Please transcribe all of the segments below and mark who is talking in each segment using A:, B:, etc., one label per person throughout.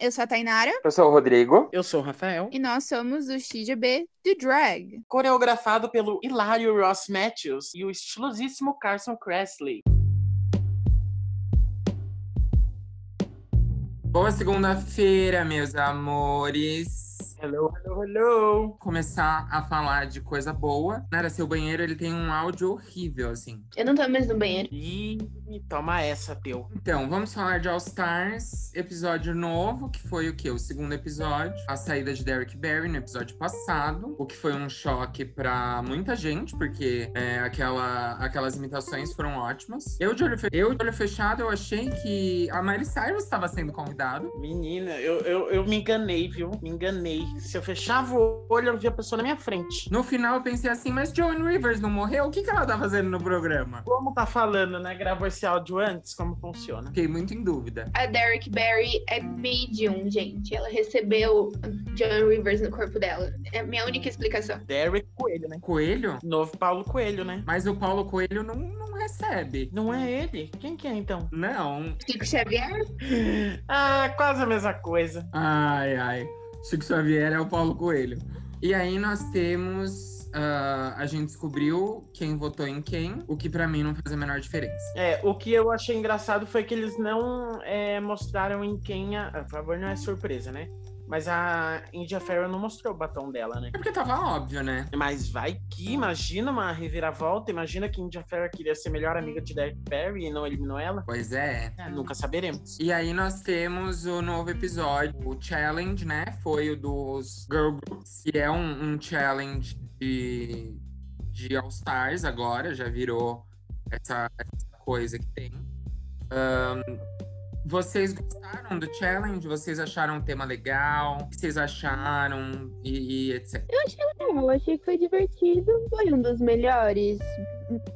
A: Eu sou a Tainara
B: Eu sou o Rodrigo.
C: Eu sou o Rafael.
A: e nós somos o XGB de Drag.
C: Coreografado pelo Hilário Ross Matthews e o estilosíssimo Carson Kressley.
D: Boa segunda-feira, meus amores.
C: Hello, hello, hello.
D: Começar a falar de coisa boa. Nada, seu banheiro ele tem um áudio horrível, assim.
E: Eu não tô mais no banheiro.
C: E toma essa, teu.
D: Então, vamos falar de All Stars, episódio novo, que foi o quê? O segundo episódio, a saída de Derek Barry no episódio passado, o que foi um choque pra muita gente, porque é, aquela, aquelas imitações foram ótimas. Eu de, olho fe- eu, de olho fechado, eu achei que a Miley Cyrus estava sendo convidada.
C: Menina, eu, eu, eu me enganei, viu? Me enganei. Se eu fechava o olho, eu via a pessoa na minha frente.
D: No final, eu pensei assim, mas Joan Rivers não morreu? O que, que ela tá fazendo no programa?
C: Como tá falando, né? Gravou esse áudio antes? Como funciona?
D: Fiquei muito em dúvida.
E: A Derek Barry é medium, gente. Ela recebeu John Rivers no corpo dela. É a minha única explicação.
C: Derek Coelho, né?
D: Coelho?
C: Novo Paulo Coelho, né?
D: Mas o Paulo Coelho não, não recebe.
C: Não é ele? Quem que é, então?
D: Não.
E: Chico Xavier?
C: Ah, quase a mesma coisa.
D: Ai, ai. Chico Xavier é o Paulo Coelho. E aí nós temos. ah, a gente descobriu quem votou em quem, o que pra mim não faz a menor diferença.
C: É, o que eu achei engraçado foi que eles não é, mostraram em quem a. A favor não é surpresa, né? Mas a India Farrell não mostrou o batom dela, né?
D: É porque tava óbvio, né?
C: Mas vai que, imagina uma reviravolta, imagina que India Farrell queria ser melhor amiga de Derek Barry e não eliminou ela.
D: Pois é.
C: É, nunca saberemos.
D: E aí nós temos o novo episódio, o challenge, né? Foi o dos Girl Groups, que é um, um challenge de, de All Stars agora, já virou essa, essa coisa que tem. Ahn, vocês gostaram do challenge? Vocês acharam o tema legal? O que vocês acharam? E, e etc.
E: Eu achei legal, eu achei que foi divertido. Foi um dos melhores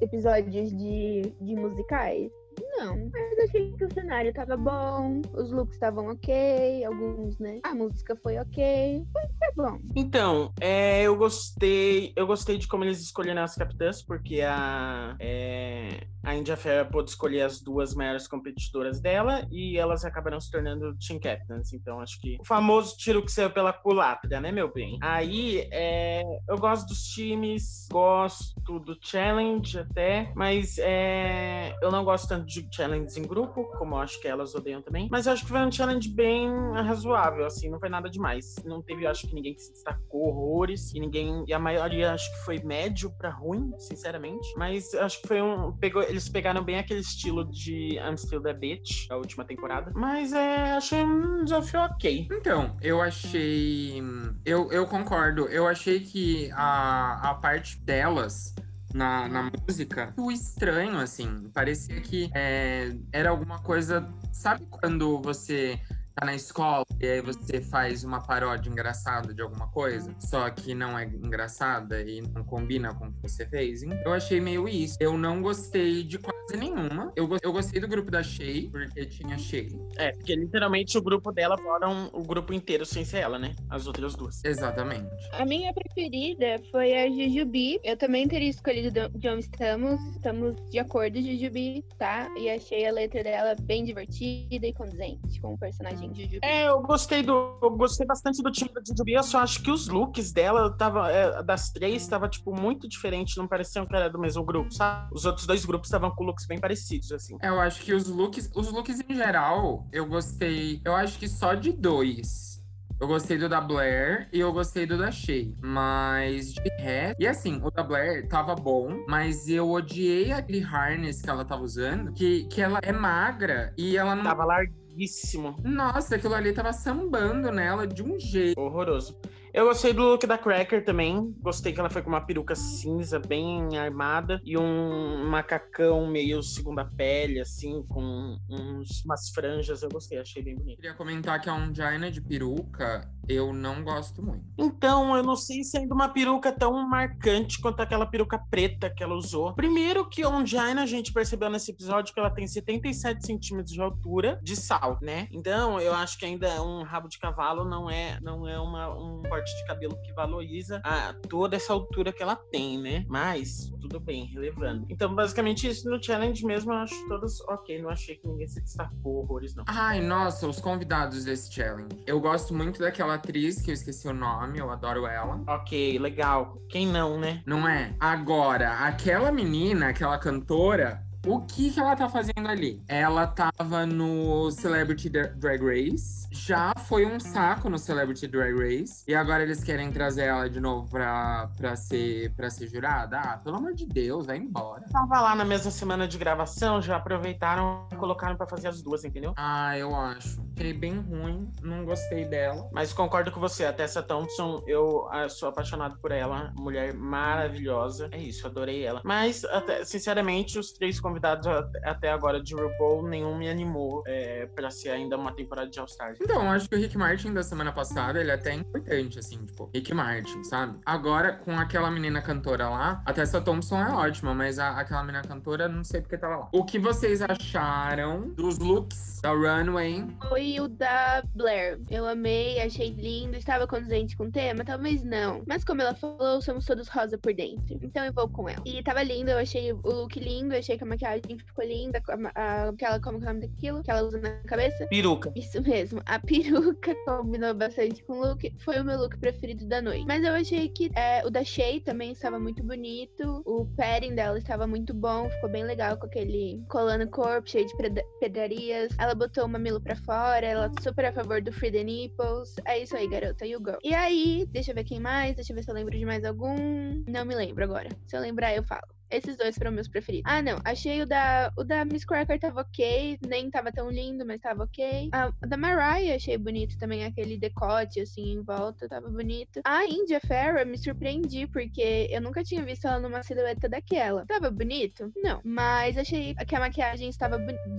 E: episódios de, de musicais. Não, mas achei que o cenário tava bom, os looks estavam ok, alguns, né? A música foi ok, foi, foi bom.
C: Então, é, eu gostei. Eu gostei de como eles escolheram as capitãs, porque a, é, a India Fair pôde escolher as duas maiores competidoras dela e elas acabaram se tornando team captains. Então, acho que o famoso tiro que saiu pela culatra, né, meu bem? Aí, é, eu gosto dos times, gosto do challenge até, mas é, eu não gosto tanto de challenge em grupo, como eu acho que elas odeiam também. Mas eu acho que foi um challenge bem razoável, assim, não foi nada demais. Não teve, eu acho que ninguém que se destacou horrores e ninguém, e a maioria acho que foi médio pra ruim, sinceramente. Mas acho que foi um, pegou, eles pegaram bem aquele estilo de I'm Still the Bitch, a última temporada. Mas é, achei um desafio ok.
D: Então, eu achei. Eu, eu concordo. Eu achei que a, a parte delas na, na música, o estranho, assim. Parecia que é, era alguma coisa. Sabe quando você tá na escola e aí você faz uma paródia engraçada de alguma coisa, só que não é engraçada e não combina com o que você fez? Então, Eu achei meio isso. Eu não gostei de quase nenhuma. Eu, eu gostei do grupo da Shay, porque tinha Shay.
C: É, porque literalmente o grupo dela foram o grupo inteiro sem ser ela, né? As outras duas.
D: Exatamente.
E: A minha preferida foi a Jujubi. Eu também teria escolhido de onde estamos. Estamos de acordo, Jujubi, tá? E achei a letra dela bem divertida e condizente com o personagem de Jujubi.
C: É, eu gostei do. Eu gostei bastante do time da Jujubi. Eu só acho que os looks dela tava. é, das três tava, tipo, muito diferente. Não pareciam que era do mesmo grupo, sabe? Os outros dois grupos estavam com looks bem parecidos, assim.
D: Eu acho que os looks, os looks em geral, eu gostei. Eu acho que só de dois. Eu gostei do da Blair e eu gostei do da Shay. Mas de resto. E assim, o da Blair tava bom, mas eu odiei aquele harness que ela tava usando. Que, que ela é magra e ela não.
C: Tava larguíssimo.
D: Nossa, aquilo ali tava sambando nela de um jeito.
C: Horroroso. Eu gostei do look da Cracker também. Gostei que ela foi com uma peruca cinza, bem armada, e um macacão meio segunda pele, assim, com uns, umas franjas. Eu gostei, achei bem bonito.
D: Queria comentar que a Ongina de peruca eu não gosto muito.
C: Então, eu não sei se ainda uma peruca tão marcante quanto aquela peruca preta que ela usou. Primeiro que a Ongina, a gente percebeu nesse episódio que ela tem 77 centímetros de altura de salto, né? Então, eu acho que ainda um rabo de cavalo não é, não é uma, um porte corte de cabelo que valoriza a, toda essa altura que ela tem, né? Mas, tudo bem, relevando. Então, basicamente, isso no challenge mesmo, eu acho todos ok. Não achei que ninguém se destacou horrores, não.
D: Ai, nossa, os convidados desse challenge. Eu gosto muito daquela atriz, que eu esqueci o nome, eu adoro ela.
C: Ok, legal. Quem não, né?
D: Não é? Agora, aquela menina, aquela cantora, o que que ela tá fazendo ali? Ela tava no Celebrity Drag Race, já foi um saco no Celebrity Drag Race, e agora eles querem trazer ela de novo pra, pra, ser, pra ser jurada? Ah, pelo amor de Deus, vai embora.
C: Tava lá na mesma semana de gravação, já aproveitaram e colocaram pra fazer as duas, entendeu?
D: Ah, eu acho. Achei bem ruim, não gostei dela.
C: Mas concordo com você, a Tessa Thompson, eu ah, sou apaixonado por ela, mulher maravilhosa. É isso, adorei ela. Mas, até, sinceramente, os três convidados até agora de RuPaul, nenhum me animou é, pra ser ainda uma temporada de All-Stars.
D: Então, acho que o Rick Martin da semana passada, ele é até importante, assim, tipo, Rick Martin, sabe? Agora, com aquela menina cantora lá, a Tessa Thompson é ótima, mas a, aquela menina cantora, não sei porque tava lá. O que vocês acharam dos looks da Runway?
E: Foi o da Blair. Eu amei, achei lindo, estava condizente com o tema? Talvez não. Mas como ela falou, somos todos rosa por dentro. Então eu vou com ela. E tava lindo, eu achei o look lindo, achei que a maquiagem ficou linda, a, a, aquela, como que é o nome daquilo? Que ela usa na cabeça?
C: Peruca.
E: Isso mesmo. A peruca combinou bastante com o look. Foi o meu look preferido da noite. Mas eu achei que é, o da Shay também estava muito bonito. O padding dela estava muito bom. Ficou bem legal com aquele colando corpo, cheio de pedrarias. Ela botou o mamilo pra fora. Ela super a favor do Free the Nipples. É isso aí, garota. You go. E aí, deixa eu ver quem mais. Deixa eu ver se eu lembro de mais algum. Não me lembro agora. Se eu lembrar, eu falo. Esses dois foram meus preferidos. Ah, não. Achei o da, o da Miss Cracker tava ok. Nem tava tão lindo, mas tava ok. Ah, o da Mariah achei bonito também. Aquele decote, assim, em volta. Tava bonito. A India Farrah me surpreendi, porque eu nunca tinha visto ela numa silhueta daquela. Tava bonito? Não. Mas achei que a maquiagem estava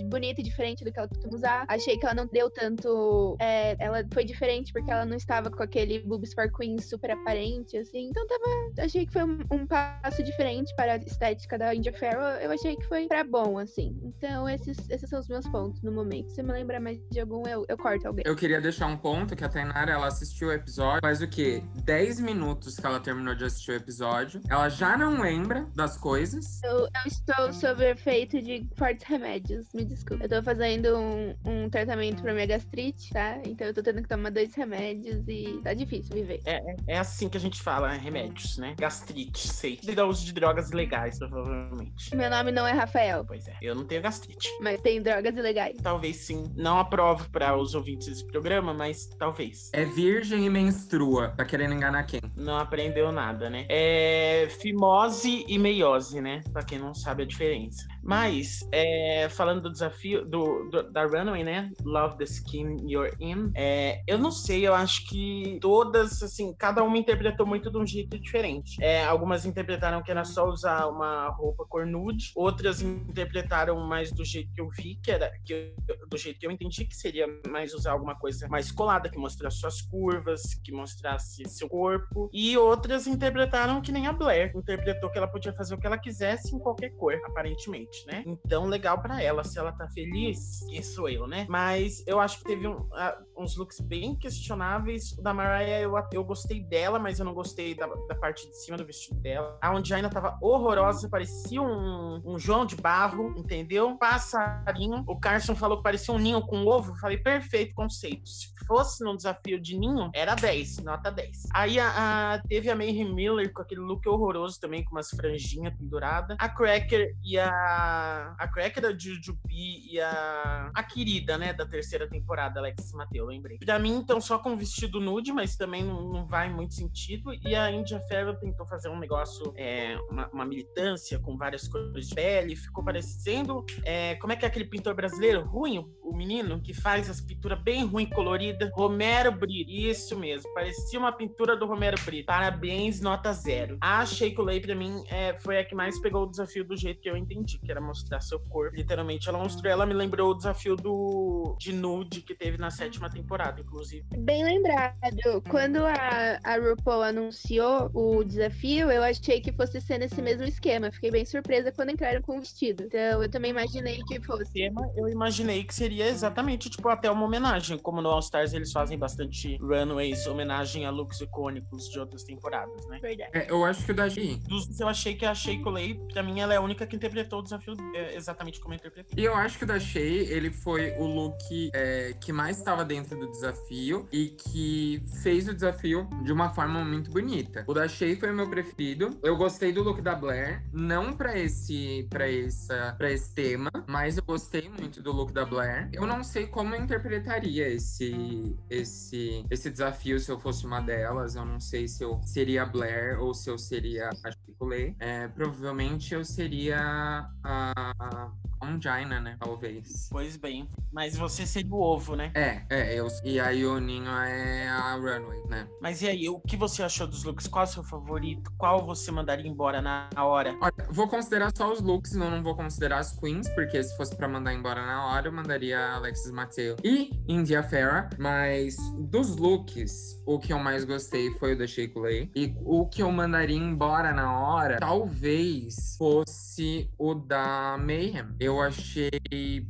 E: bonita e diferente do que ela costuma usar. Achei que ela não deu tanto. É, ela foi diferente porque ela não estava com aquele for queen super aparente, assim. Então tava. Achei que foi um, um passo diferente para estar estética da India Farrell, eu achei que foi pra bom, assim. Então, esses, esses são os meus pontos no momento. Se me lembrar mais de algum, eu, eu corto alguém.
D: Eu queria deixar um ponto que a Tainara, ela assistiu o episódio, faz o quê? 10 minutos que ela terminou de assistir o episódio. Ela já não lembra das coisas.
E: Eu, eu estou sob efeito de fortes remédios, me desculpe. Eu tô fazendo um, um tratamento pra minha gastrite, tá? Então eu tô tendo que tomar dois remédios e tá difícil viver.
C: É, é, é assim que a gente fala, remédios, né? Gastrite, sei. E dá uso de drogas legais provavelmente.
E: Meu nome não é Rafael.
C: Pois é, eu não tenho gastrite.
E: Mas tem drogas ilegais.
C: Talvez sim. Não aprovo para os ouvintes desse programa, mas talvez.
D: É virgem e menstrua. Tá querendo enganar quem?
C: Não aprendeu nada, né? É fimose e meiose, né? Pra quem não sabe a diferença. Mas, é, falando do desafio do, do, da Runway, né? Love the Skin You're In. É, eu não sei, eu acho que todas, assim, cada uma interpretou muito de um jeito diferente. É, algumas interpretaram que era só usar uma roupa cor nude, outras interpretaram mais do jeito que eu vi, que era que do jeito que eu entendi, que seria mais usar alguma coisa mais colada, que mostrasse suas curvas, que mostrasse seu corpo. E outras interpretaram que nem a Blair, interpretou que ela podia fazer o que ela quisesse em qualquer cor, aparentemente né? Então, legal para ela. Se ela tá feliz, quem sou eu, né? Mas eu acho que teve um, uns looks bem questionáveis. O da Mariah, eu, eu gostei dela, mas eu não gostei da, da parte de cima do vestido dela. A Ongina tava horrorosa, parecia um, um João de Barro, entendeu? Passarinho. O Carson falou que parecia um ninho com ovo. Falei, perfeito conceito. Se fosse num desafio de ninho, era 10, nota 10. Aí a, a, teve a Mayhem Miller com aquele look horroroso também, com umas franjinhas penduradas. A Cracker e a a, Cracker, a Jujubi e a, a querida, né, da terceira temporada, Alex Mateu, lembrei. Pra mim, então, só com vestido nude, mas também não, não vai muito sentido. E a India Ferro tentou fazer um negócio, é, uma, uma, militância com várias cores de pele, ficou parecendo. É, como é que é aquele pintor brasileiro? Ruim, o, o menino, que faz as pinturas bem ruim, colorida. Romero Brito, isso mesmo, parecia uma pintura do Romero Brito. Parabéns, nota zero. A Shake Lay, pra mim, é, foi a que mais pegou o desafio do jeito que eu entendi que era mostrar seu corpo. Literalmente, ela mostrou, ela me lembrou o desafio do de nude que teve na sétima temporada, inclusive.
E: Bem lembrado. Quando a, a RuPaul anunciou o desafio, eu achei que fosse ser nesse mesmo esquema. Fiquei bem surpresa quando entraram com o vestido. Então, eu também imaginei que fosse.
C: eu imaginei que seria exatamente, tipo, até uma homenagem. Como no All Stars eles fazem bastante runways, homenagem a looks icônicos de outras temporadas, né?
E: Verdade.
D: É, eu acho que o da Shea.
C: Dos eu achei que a Shea Coulee, pra mim, ela é a única que interpretou o desafio é, exatamente como eu interpretei.
D: E eu acho que o da Shea, ele foi o look é, que mais estava dentro do desafio e que fez o desafio de uma forma muito bonita. O da Shea foi o meu preferido. Eu gostei do look da Blair, não pra esse, pra essa, pra esse tema, mas eu gostei muito do look da Blair. Eu não sei como eu interpretaria esse, esse, esse desafio se eu fosse uma delas. Eu não sei se eu seria a Blair ou se eu seria a Chicolé. É, provavelmente eu seria a, a Angina, né? Talvez.
C: Pois bem. Mas você seria o ovo, né?
D: É, é, eu, e aí o Ninho é a Runway, né?
C: Mas e aí, o que você achou dos looks? Qual é o seu favorito? Qual você mandaria embora na hora?
D: Olha, vou considerar só os looks, eu não vou considerar as queens, porque se fosse pra mandar embora na hora, eu mandaria Alexis Mateo e India Farah. Mas dos looks, o que eu mais gostei foi o da Shea Coulee. E o que eu mandaria embora na hora, talvez fosse o da Mayhem. Eu achei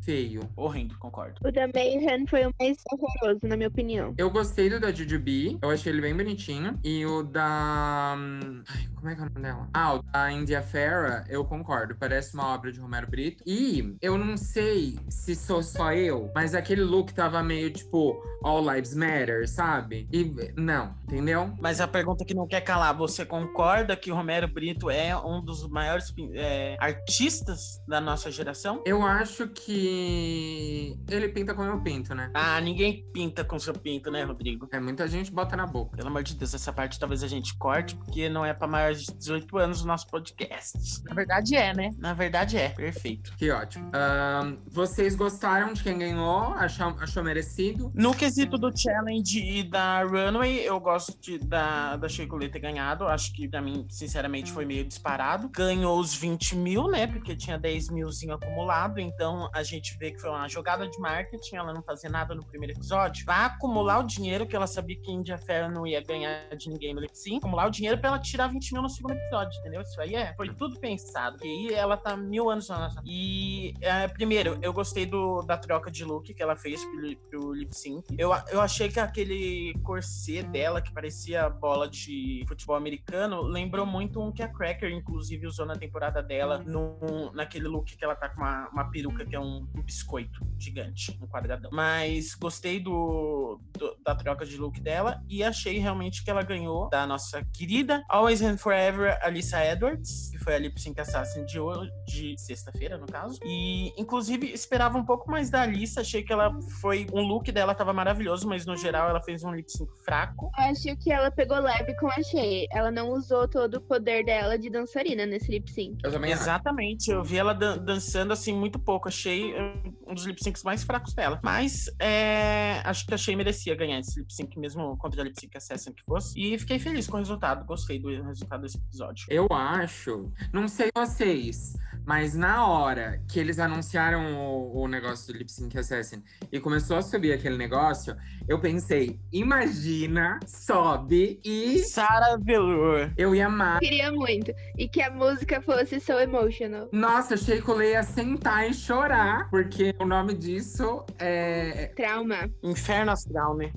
D: feio.
C: Horrendo, concordo.
E: O da Mayhem foi o mais horroroso, na minha opinião.
D: Eu gostei do da Jujubee, eu achei ele bem bonitinho. E o da. hum, Ai, como é que é o nome dela? Ah, o da India Farah, eu concordo. Parece uma obra de Romero Brito. E eu não sei se sou só eu, mas aquele look tava meio tipo All Lives Matter, sabe? E não, entendeu?
C: Mas a pergunta que não quer calar, você concorda que o Romero Brito é um dos maiores é, artistas da nossa geração?
D: Eu acho que ele pinta como eu pinto, né?
C: Ah, ninguém pinta com seu pinto, né, Rodrigo?
D: É, muita gente bota na boca.
C: Pelo amor de Deus, essa parte talvez a gente corte, porque não é pra maiores de 18 anos o nosso podcast. Na verdade é, né? Na verdade é, perfeito.
D: Que ótimo. Ahn, vocês gostaram de quem ganhou? Achou, achou merecido?
C: No quesito do challenge e da runway, eu gosto de, da, da Coulee ter ganhado. Acho que pra mim, sinceramente, foi meio disparado. Ganhou os 20 mil, né? Porque tinha 10 milzinho acumulado. Então a gente vê que foi uma jogada de marketing. Ela não fazia nada no primeiro episódio. Vai acumular o dinheiro que ela sabia que India Fair não ia ganhar de ninguém no lip sync. Acumular o dinheiro pra ela tirar 20 mil no segundo episódio, entendeu? Isso aí é. Foi tudo pensado. E aí ela tá mil anos na nossa. E é, primeiro, eu gostei do, da troca de look que ela fez pro, pro lip sync. Eu, eu achei que aquele corset dela, que parecia bola de futebol americano, lembrou muito um que a Cracker, inclusive, usou na temporada dela, num, naquele look que ela tá com uma, uma peruca que é um, um biscoito gigante, um quadradão. Mas gostei do, do- da troca de look dela e achei realmente que ela ganhou da nossa querida Always and Forever Alissa Edwards, que foi a Lip Sync Assassin de, hoje, de sexta-feira, no caso. E, inclusive, esperava um pouco mais da Alissa. Achei que ela foi. Um look dela tava maravilhoso, mas no geral ela fez um lip sync fraco.
E: Eu acho que ela pegou leve com a Shea. Ela não usou todo o poder dela de dançarina nesse lip sync.
D: Eu também.
C: Exatamente, eu vi ela dan- dançando assim muito pouco. Achei eh, um dos lip syncs mais fracos dela. Mas é, acho que achei merecia ganhar esse lip sync, mesmo contra a lip sync assassin que fosse. E fiquei feliz com o resultado. Gostei do resultado desse episódio.
D: Eu acho, não sei vocês, mas na hora que eles anunciaram o, o negócio do Lip Sync Assassin e começou a subir aquele negócio, eu pensei, imagina, sobe e
C: Sarah Velour.
D: eu ia amar.
E: Queria muito. E que a música fosse so emotional.
D: Nossa, achei que eu ia sentar e chorar, porque o nome disso é.
E: Trauma.
C: Inferno Astral, né?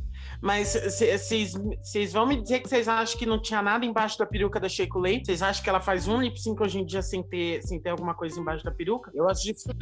C: Mas vocês vão me dizer que vocês acham que não tinha nada embaixo da peruca da Shea Coulee? Vocês acham que ela faz um lip sync hoje em dia sem ter, sem ter alguma coisa embaixo da peruca? Eu acho difícil.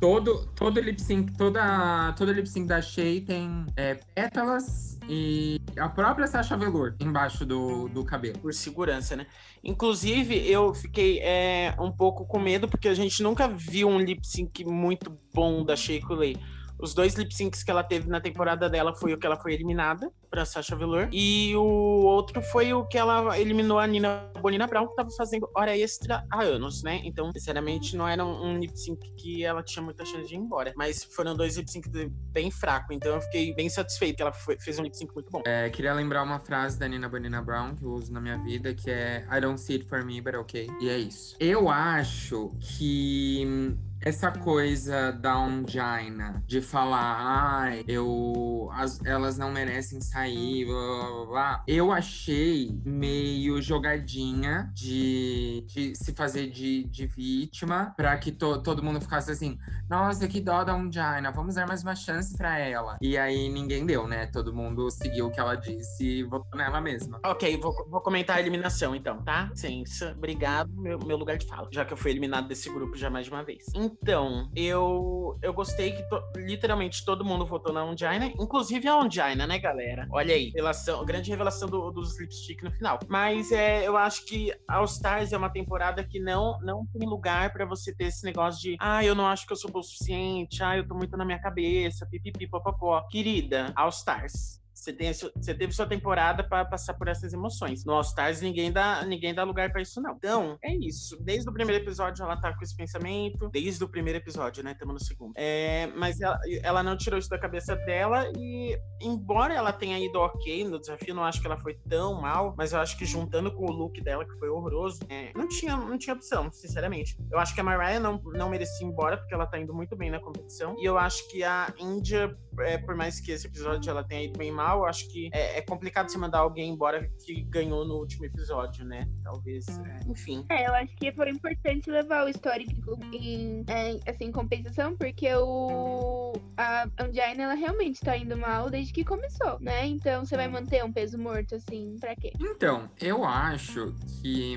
D: Todo, todo lip sync, toda, todo lip sync da Shea tem é, pétalas e a própria Sasha Velour embaixo do, do cabelo.
C: por segurança, né? Inclusive, eu fiquei é, um pouco com medo, porque a gente nunca viu um lip sync muito bom da Shea Coulee. Os dois lip syncs que ela teve na temporada dela foi o que ela foi eliminada pra Sasha Velour. E o outro foi o que ela eliminou a Nina Bonina Brown, que tava fazendo hora extra há anos, né? Então, sinceramente, não era um, lip sync que ela tinha muita chance de ir embora. Mas foram dois lip syncs bem fracos. Então, eu fiquei bem satisfeito que ela foi- fez um lip sync muito bom.
D: É, queria lembrar uma frase da Nina Bonina Brown que eu uso na minha vida, que é I don't see it for me, but okay. E é isso. Eu acho que hum, essa coisa da Ongina de falar, ai, eu, as, elas não merecem sair, blá, blá, blá, eu achei meio jogadinha de, de se fazer de, de vítima para que to, todo mundo ficasse assim, nossa, que dó da Ongina, vamos dar mais uma chance para ela. E aí ninguém deu, né? Todo mundo seguiu o que ela disse e votou nela mesma.
C: Ok, vou, vou comentar a eliminação então, tá? Licença, obrigado, meu, meu lugar de fala, já que eu fui eliminado desse grupo já mais de uma vez. Então, eu, eu gostei que to, literalmente todo mundo votou na Ongina, inclusive a Ongina, né, galera? Olha aí, revelação, grande revelação do, do Slipstick no final. Mas é, eu acho que All Stars é uma temporada que não, não tem lugar para você ter esse negócio de ah, eu não acho que eu sou bom o suficiente, ah, eu tô muito na minha cabeça, pipipi, popopó. Querida, All Stars você, tem, você teve sua temporada para passar por essas emoções. No All Stars, ninguém dá, ninguém dá lugar para isso, não. Então, é isso. Desde o primeiro episódio, ela tá com esse pensamento. Desde o primeiro episódio, né? Estamos no segundo. É, mas ela, ela, não tirou isso da cabeça dela. E, embora ela tenha ido ok no desafio, não acho que ela foi tão mal. Mas eu acho que juntando com o look dela, que foi horroroso, é, não, tinha, não tinha opção, sinceramente. Eu acho que a Mariah não, não merecia ir embora, porque ela tá indo muito bem na competição. E eu acho que a Índia, é, por mais que esse episódio ela tenha ido bem mal, eu acho que é, é, complicado se mandar alguém embora que ganhou no último episódio, né? Talvez, é, enfim.
E: É, eu acho que foi importante levar o histórico em, em assim, compensação, porque o a Angina, ela realmente tá indo mal desde que começou, né? Então você vai manter um peso morto, assim, pra quê?
D: Então, eu acho que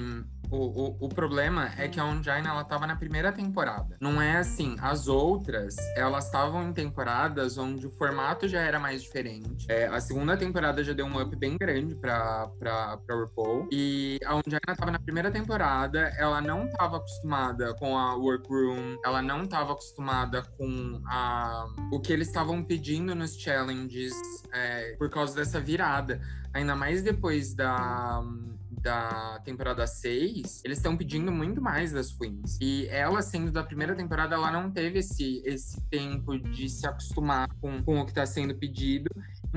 D: o, o, o, problema é que a Ongina, ela tava na primeira temporada. Não é assim, as outras, elas estavam em temporadas onde o formato já era mais diferente. É, a segunda temporada já deu um up bem grande pra, pra, pra RuPaul. E a Ongina tava na primeira temporada, ela não tava acostumada com a workroom, ela não tava acostumada com a, o que eles estavam pedindo nos challenges é, por causa dessa virada. Ainda mais depois da da temporada 6, eles estão pedindo muito mais das Queens. E ela, sendo da primeira temporada, ela não teve esse, esse tempo de se acostumar com, com o que está sendo pedido.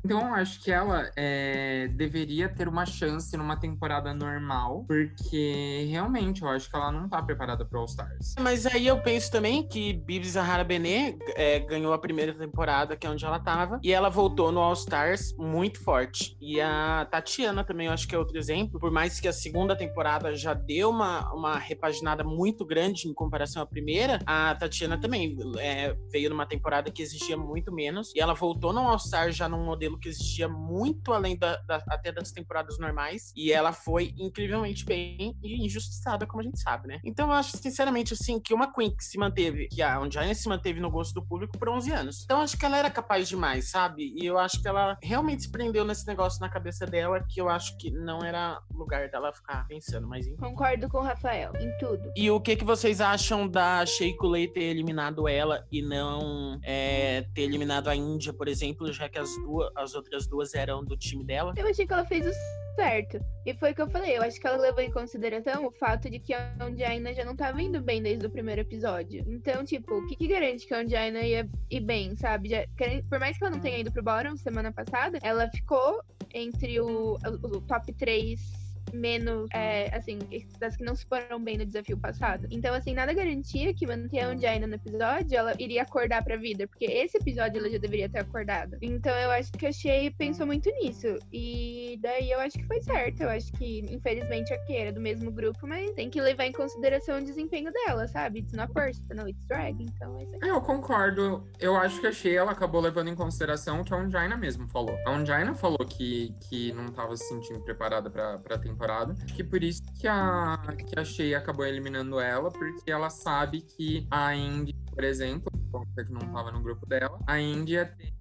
D: Então, acho que ela é, deveria ter uma chance numa temporada normal, porque realmente eu acho que ela não tá preparada para All Stars.
C: Mas aí eu penso também que Bibi Zahara Benet é, ganhou a primeira temporada, que é onde ela tava, e ela voltou no All Stars muito forte. E a Tatiana também, eu acho que é outro exemplo, por mais que a segunda temporada já deu uma, uma repaginada muito grande em comparação à primeira, a Tatiana também é, veio numa temporada que exigia muito menos, e ela voltou no All Stars já num modelo que existia muito além da, da, até das temporadas normais. E ela foi incrivelmente bem e injustiçada, como a gente sabe, né? Então eu acho, sinceramente, assim, que uma Queen que se manteve, que a Ongina se manteve no gosto do público por 11 anos. Então eu acho que ela era capaz demais, sabe? E eu acho que ela realmente se prendeu nesse negócio na cabeça dela, que eu acho que não era lugar dela ficar pensando, mas enfim.
E: Concordo com o Rafael, em tudo.
C: E o que, que vocês acham da Shea Coulee ter eliminado ela e não é, ter eliminado a Índia, por exemplo, já que as duas as outras duas eram do time dela.
E: Eu achei que ela fez o certo. E foi o que eu falei, eu acho que ela levou em consideração o fato de que a Ongina já não tava indo bem desde o primeiro episódio. Então, tipo, o que, que garante que a Ongina ia ir bem, sabe? Já, por mais que ela não tenha ido pro bottom semana passada, ela ficou entre o, o, o top 3 menos, é, assim, das que não se foram bem no desafio passado. Então, assim, nada garantia que manter a Ongina no episódio, ela iria acordar pra vida, porque esse episódio ela já deveria ter acordado. Então, eu acho que a Shea pensou muito nisso. E daí eu acho que foi certo. Eu acho que, infelizmente, a era do mesmo grupo, mas tem que levar em consideração o desempenho dela, sabe? It's not personal, it's drag. Então, é isso
D: Eu concordo. Eu acho que a Shea, ela acabou levando em consideração o que a Ongina mesmo falou. A Ongina falou que, que não tava se sentindo preparada pra, pra temporada temporada. Que por isso que a, que a Shea acabou eliminando ela, porque ela sabe que a Indy, por exemplo, que não estava no grupo dela, a Índia tem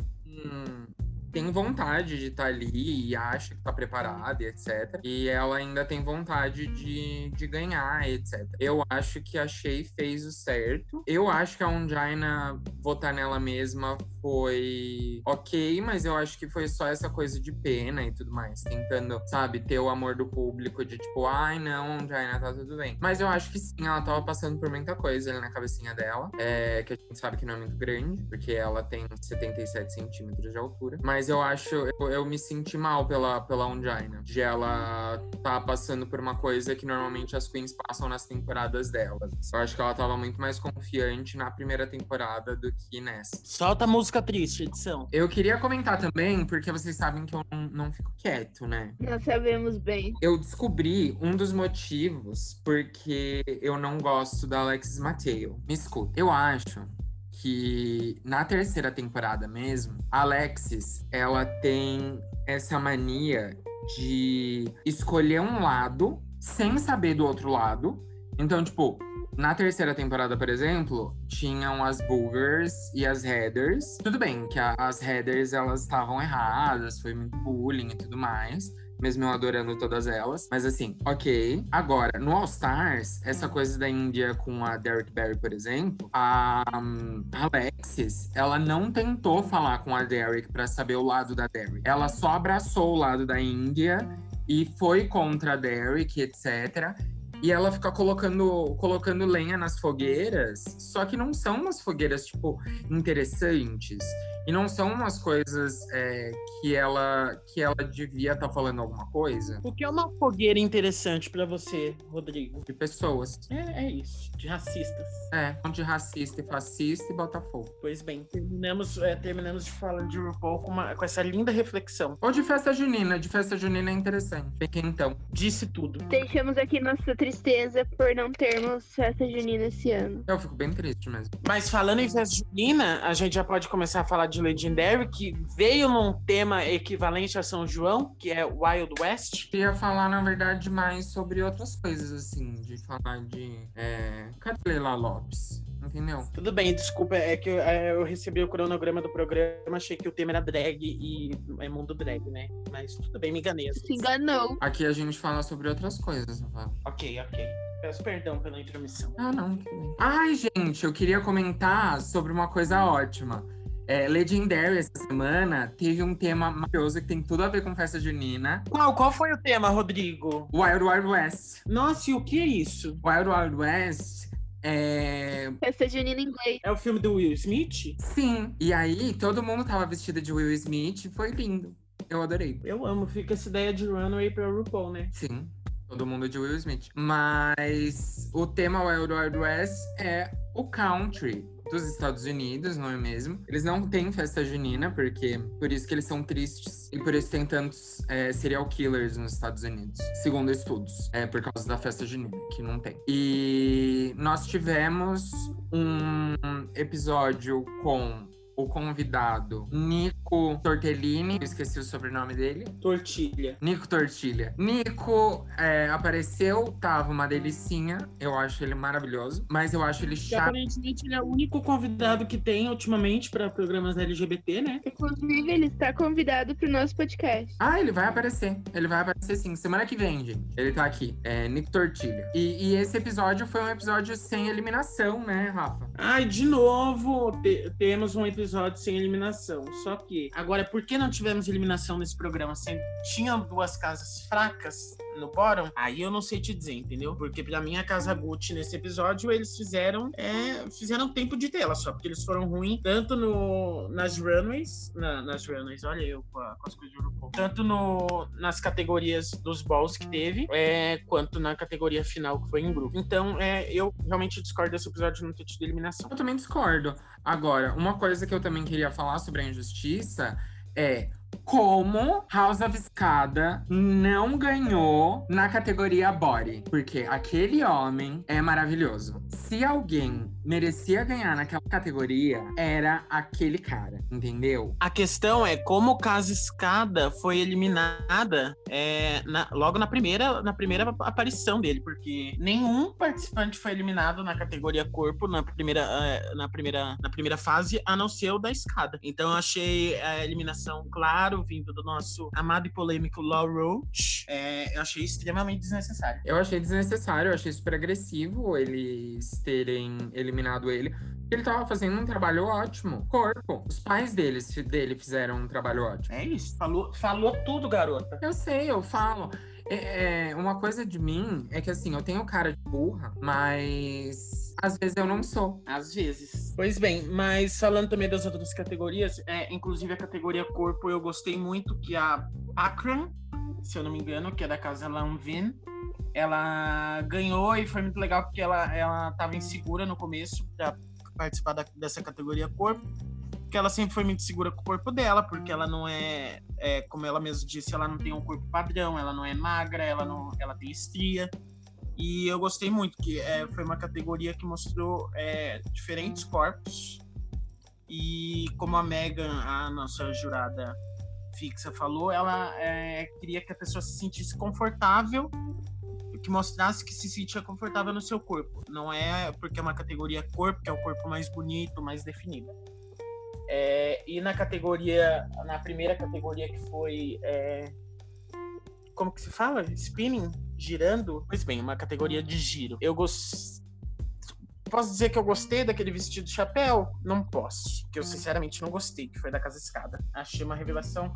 D: tem vontade de estar tá ali e acha que está preparada, etc. E ela ainda tem vontade de, de ganhar, etc. Eu acho que a Shea fez o certo. Eu acho que a Ongina votar nela mesma foi ok, mas eu acho que foi só essa coisa de pena e tudo mais. Tentando, sabe, ter o amor do público de tipo, ai não, Jaina, tá tudo bem. Mas eu acho que sim, ela tava passando por muita coisa ali na cabecinha dela. É, que a gente sabe que não é muito grande, porque ela tem 77 centímetros de altura. Mas eu acho, eu, eu me senti mal pela, pela Ongina. De ela tá passando por uma coisa que normalmente as queens passam nas temporadas delas. Eu acho que ela tava muito mais confiante na primeira temporada do que nessa.
C: Solta a música triste, edição.
D: Eu queria comentar também, porque vocês sabem que eu não, não fico quieto, né?
E: Nós sabemos bem.
D: Eu descobri um dos motivos porque eu não gosto da Alexis Mateo. Me escuta. Eu acho que na terceira temporada mesmo, a Alexis, ela tem essa mania de escolher um lado sem saber do outro lado. Então, tipo, na terceira temporada, por exemplo, tinham as boogers e as headers. Tudo bem que a- as headers elas estavam erradas, foi muito bullying e tudo mais. Mesmo eu adorando todas elas. Mas assim, ok. Agora, no All Stars, essa coisa da Índia com a Derek Barry, por exemplo, a um, Alexis, ela não tentou falar com a Derek pra saber o lado da Derek. Ela só abraçou o lado da Índia e foi contra a Derek, etc. E ela fica colocando, colocando lenha nas fogueiras, só que não são umas fogueiras, tipo, interessantes. E não são umas coisas é, que, ela, que ela devia estar falando alguma coisa
C: O que é uma fogueira interessante pra você, Rodrigo?
D: de pessoas.
C: É, é isso, de racistas.
D: É, de racista e fascista e Botafogo.
C: Pois bem, terminamos, é, terminamos de falar de RuPaul com, uma- com essa linda reflexão.
D: Ou de festa junina. De festa junina é interessante. Fica então.
C: Disse tudo.
E: Deixamos aqui nossa tristeza por não termos festa junina esse ano.
D: Eu fico bem triste mesmo.
C: Mas falando em festa junina, a gente já pode começar a falar de Legendary, que veio num tema equivalente a São João, que é Wild West.
D: Queria falar, na verdade, mais sobre outras coisas, assim. De falar de. É... Cadê Leila Lopes? Entendeu?
C: Tudo bem, desculpa, é que eu, é, eu recebi o cronograma do programa, achei que o tema era drag e é mundo drag, né? Mas tudo bem, me enganei.
E: Se enganou.
D: Aqui a gente fala sobre outras coisas, não fala?
C: Ok, ok. Peço perdão pela intromissão.
D: Ah, não. Ai, gente, eu queria comentar sobre uma coisa ótima. É, Legendary, essa semana, teve um tema maravilhoso que tem tudo a ver com festa junina.
C: Qual, qual foi o tema, Rodrigo?
D: Wild Wild West.
C: Nossa, e o que é isso?
D: Wild Wild West é...
E: Festa junina em inglês.
C: É o filme do Will Smith?
D: Sim. E aí, todo mundo tava vestido de Will Smith. Foi lindo. Eu adorei.
C: Eu amo, fica essa ideia de runway pra RuPaul, né?
D: Sim. Todo mundo de Will Smith. Mas o tema Wild Wild West é o country dos Estados Unidos, não é mesmo? Eles não têm festa junina, porque por isso que eles são tristes e por isso tem tantos é, serial killers nos Estados Unidos, segundo estudos, é por causa da festa junina, que não tem. E nós tivemos um episódio com o convidado Nico Tortellini, eu esqueci o sobrenome dele.
C: Tortilha.
D: Nico Tortilha. Nico é, apareceu, tava uma delicinha. Eu acho ele maravilhoso. Mas eu acho ele chato.
C: aparentemente ele é o único convidado que tem ultimamente pra programas LGBT, né?
E: Inclusive, ele está convidado pro nosso podcast.
D: Ah, ele vai aparecer. Ele vai aparecer sim. Semana que vem, gente. Ele tá aqui. É Nico Tortilha. E, e esse episódio foi um episódio sem eliminação, né, Rafa?
C: Ai, de novo, te- temos um episódio sem eliminação. Só que, agora, por que não tivemos eliminação nesse programa? Se tinham duas casas fracas no bottom, aí eu não sei te dizer, entendeu? Porque pra mim, a casa Gucci nesse episódio, eles fizeram é, fizeram tempo de tela só, porque eles foram ruins tanto no, nas runways, na- nas runways, olha eu com, a- com as coisas de RuPaul, tanto no, nas categorias dos balls que teve, é, quanto na categoria final que foi em grupo. Então, é, eu realmente discordo desse episódio de não ter tido eliminação.
D: Eu também discordo. Agora, uma coisa que eu também queria falar sobre a injustiça é como House of Escada não ganhou na categoria body. Porque aquele homem é maravilhoso. Se alguém merecia ganhar naquela categoria, era aquele cara, entendeu?
C: A questão é como Casa Escada foi eliminada é, na- logo na primeira, na primeira aparição dele, porque nenhum participante foi eliminado na categoria corpo na primeira, é, na primeira, na primeira fase, a não ser o da escada. Então eu achei a eliminação clara claro, vindo do nosso amado e polêmico Law Roach, é, eu achei extremamente desnecessário.
D: Eu achei desnecessário, eu achei super agressivo eles terem eliminado ele. Ele tava fazendo um trabalho ótimo. Corpo. Os pais deles, dele fizeram um trabalho ótimo.
C: É isso, falou, falou tudo, garota.
D: Eu sei, eu falo. É, é, uma coisa de mim é que assim, eu tenho cara de burra, mas às vezes eu não sou.
C: Às vezes. Pois bem, mas falando também das outras categorias, é, inclusive a categoria corpo, eu gostei muito que a Akron, se eu não me engano, que é da casa Lanvin, ela ganhou e foi muito legal porque ela, ela tava insegura no começo pra participar da, dessa categoria corpo porque ela sempre foi muito segura com o corpo dela, porque ela não é, é, como ela mesma disse, ela não tem um corpo padrão, ela não é magra, ela não, ela tem estria. E eu gostei muito que é, foi uma categoria que mostrou é, diferentes corpos. E como a Megan, a nossa jurada fixa, falou, ela é, queria que a pessoa se sentisse confortável que mostrasse que se sentia confortável no seu corpo. Não é porque é uma categoria corpo, que é o corpo mais bonito, mais definido. É, e na categoria, na primeira categoria que foi. É, como que se fala? Spinning? Girando? Pois bem, uma categoria de giro. Eu gosto. Posso dizer que eu gostei daquele vestido de chapéu? Não posso. Que eu sinceramente não gostei, que foi da Casa Escada. Achei uma revelação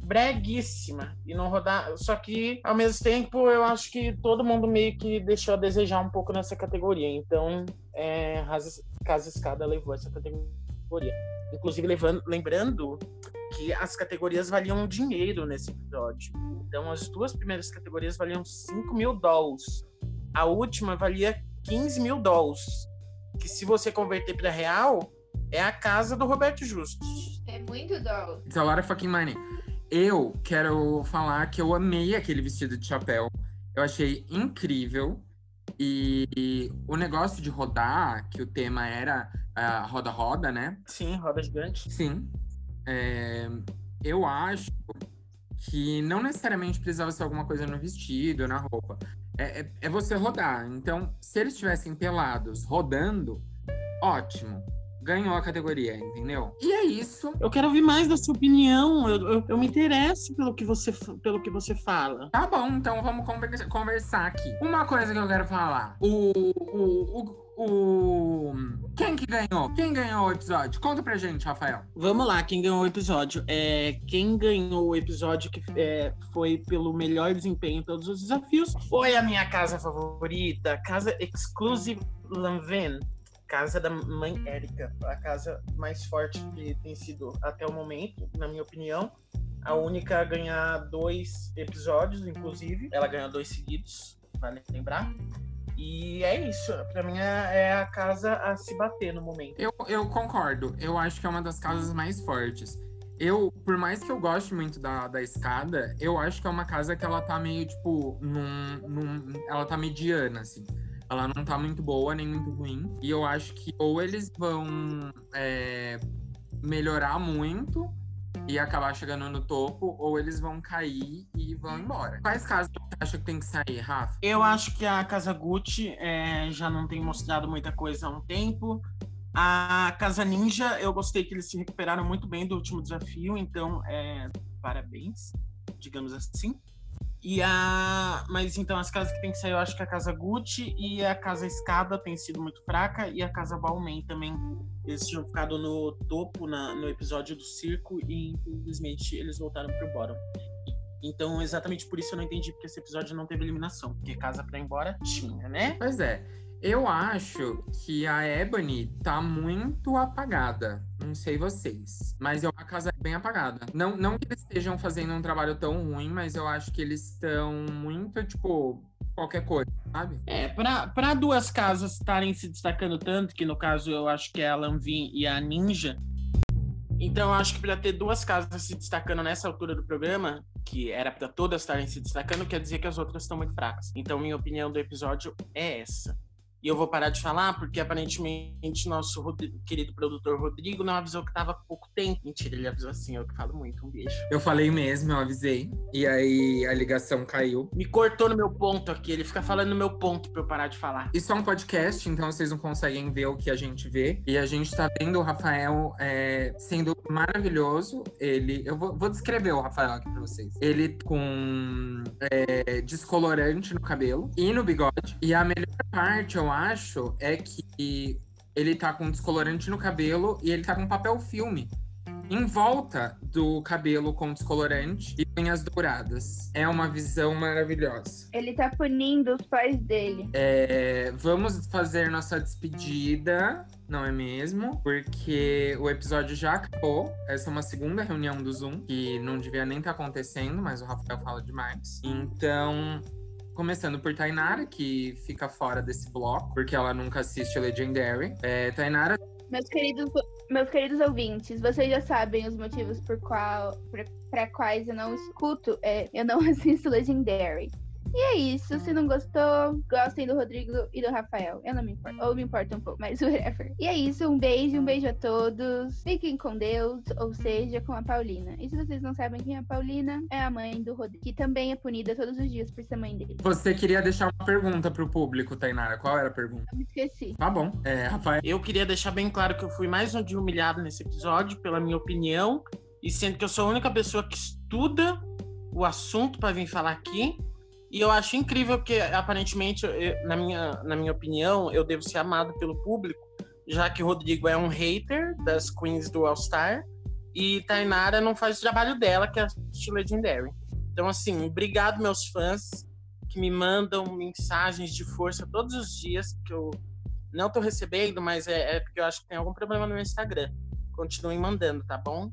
C: breguíssima e não rodar. Só que, ao mesmo tempo, eu acho que todo mundo meio que deixou a desejar um pouco nessa categoria. Então, é, Casa Escada levou essa categoria. Inclusive, levando, lembrando que as categorias valiam dinheiro nesse episódio. Então, as duas primeiras categorias valiam 5 mil dólares. A última valia 15 mil dólares. Que, se você converter para real, é a casa do Roberto Justus.
A: É muito dólar.
D: It's a lot of fucking money. Eu quero falar que eu amei aquele vestido de chapéu. Eu achei incrível. E o negócio de rodar, que o tema era a roda-roda, né?
C: Sim, roda gigante.
D: Sim. É, eu acho que não necessariamente precisava ser alguma coisa no vestido, na roupa. É, é, é você rodar. Então, se eles estivessem pelados rodando, ótimo ganhou a categoria, entendeu? E é isso.
C: Eu quero ouvir mais da sua opinião. Eu, eu, eu me interesso pelo que, você, pelo que você fala.
D: Tá bom, então vamos conversar aqui. Uma coisa que eu quero falar. O. o, o o. Quem que ganhou? Quem ganhou o episódio? Conta pra gente, Rafael.
C: Vamos lá, quem ganhou o episódio? É, quem ganhou o episódio que é, foi pelo melhor desempenho em todos os desafios foi a minha casa favorita, Casa Exclusive Lanvin casa da mãe Érica, a casa mais forte que tem sido até o momento, na minha opinião. A única a ganhar dois episódios, inclusive. Ela ganhou dois seguidos, vale lembrar. E é isso. Pra mim é, é a casa a se bater no momento.
D: Eu, eu concordo. Eu acho que é uma das casas mais fortes. Eu, por mais que eu goste muito da, da escada, eu acho que é uma casa que ela tá meio, tipo, num, num, ela tá mediana, assim ela não tá muito boa nem muito ruim. E eu acho que ou eles vão é, melhorar muito e acabar chegando no topo, ou eles vão cair e vão embora. Quais casas você acha que tem que sair, Rafa?
C: Eu acho que a Casa Gucci é, já não tem mostrado muita coisa há um tempo. A Casa Ninja, eu gostei que eles se recuperaram muito bem do último desafio, então é, parabéns, digamos assim. E a. Mas então, as casas que tem que sair, eu acho que a casa Gucci e a casa Escada tem sido muito fraca, e a casa Balmain também. Eles tinham ficado no topo na, no episódio do circo, e infelizmente eles voltaram pro bottom. Então, exatamente por isso eu não entendi porque esse episódio não teve eliminação. Porque casa pra ir embora tinha, né?
D: Pois é. Eu acho que a Ebony tá muito apagada. Não sei vocês. Mas é uma casa bem apagada. Não, não que eles estejam fazendo um trabalho tão ruim, mas eu acho que eles estão muito, tipo, qualquer coisa, sabe?
C: É, para duas casas estarem se destacando tanto, que no caso eu acho que é a Lanvin e a Ninja. Então eu acho que para ter duas casas se destacando nessa altura do programa, que era para todas estarem se destacando, quer dizer que as outras estão muito fracas. Então minha opinião do episódio é essa. E eu vou parar de falar porque aparentemente nosso Rodrigo, querido produtor Rodrigo não avisou que tava pouco tempo. Mentira, ele avisou assim, eu que falo muito. Um beijo.
D: Eu falei mesmo, eu avisei. E aí a ligação caiu.
C: Me cortou no meu ponto aqui, ele fica falando no meu ponto pra eu parar de falar.
D: Isso é um podcast, então vocês não conseguem ver o que a gente vê. E a gente tá vendo o Rafael é, sendo maravilhoso. Ele. Eu vou, vou descrever o Rafael aqui pra vocês. Ele com é, descolorante no cabelo e no bigode. E a melhor parte, eu acho, é que ele tá com descolorante no cabelo e ele tá com papel filme. Em volta do cabelo com descolorante e unhas douradas. É uma visão maravilhosa.
E: Ele tá punindo os pais dele.
D: É, vamos fazer nossa despedida, não é mesmo? Porque o episódio já acabou. Essa é uma segunda reunião do Zoom, que não devia nem estar acontecendo, mas o Rafael fala demais. Então, começando por Tainara, que fica fora desse bloco, porque ela nunca assiste Legendary. É, Tainara,
E: Meus queridos, meus queridos ouvintes, vocês já sabem os motivos por qual, para quais eu não escuto, é, eu não assisto Legendary. E é isso. Se não gostou, gostem do Rodrigo e do Rafael. Eu não me importo. Ou me importa um pouco, mas whatever. E é isso. Um beijo, um beijo a todos. Fiquem com Deus, ou seja, com a Paulina. E se vocês não sabem quem é a Paulina, é a mãe do Rodrigo, que também é punida todos os dias por ser mãe dele.
D: você queria deixar uma pergunta pro público, Tainara. Qual era a pergunta?
E: Eu me esqueci.
D: Tá bom. É, Rafael.
C: Eu queria deixar bem claro que eu fui mais um dia humilhado nesse episódio, pela minha opinião, e sendo que eu sou a única pessoa que estuda o assunto para vir falar aqui. E eu acho incrível que, aparentemente, eu- na minha, na minha opinião, eu devo ser amado pelo público, já que o Rodrigo é um hater das queens do All Star e Tainara não faz o trabalho dela, que é assistir Legendary. Então, assim, obrigado, meus fãs, que me mandam mensagens de força todos os dias, que eu não tô recebendo, mas é, é porque eu acho que tem algum problema no meu Instagram. Continuem mandando, tá bom?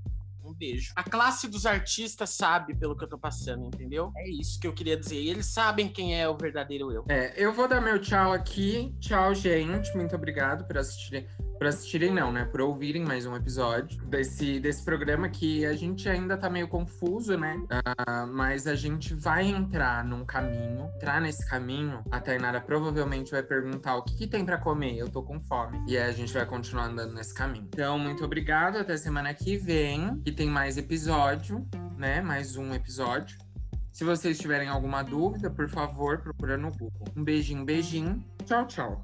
C: Beijo. A classe dos artistas sabe pelo que eu tô passando, entendeu? É isso que eu queria dizer. E eles sabem quem é o verdadeiro eu.
D: É, eu vou dar meu tchau aqui. Tchau, gente. Muito obrigado por assistirem. Por assistirem, não, né? Por ouvirem mais um episódio desse, desse programa que a gente ainda tá meio confuso, né? Ah, mas a gente vai entrar num caminho. Entrar nesse caminho, a Tainara provavelmente vai perguntar o que, que tem pra comer. Eu tô com fome. E aí a gente vai continuar andando nesse caminho. Então, muito obrigado. Até semana que vem. Que tem mais episódio, né? Mais um episódio. Se vocês tiverem alguma dúvida, por favor, procura no Google. Um beijinho, beijinho. Tchau, tchau.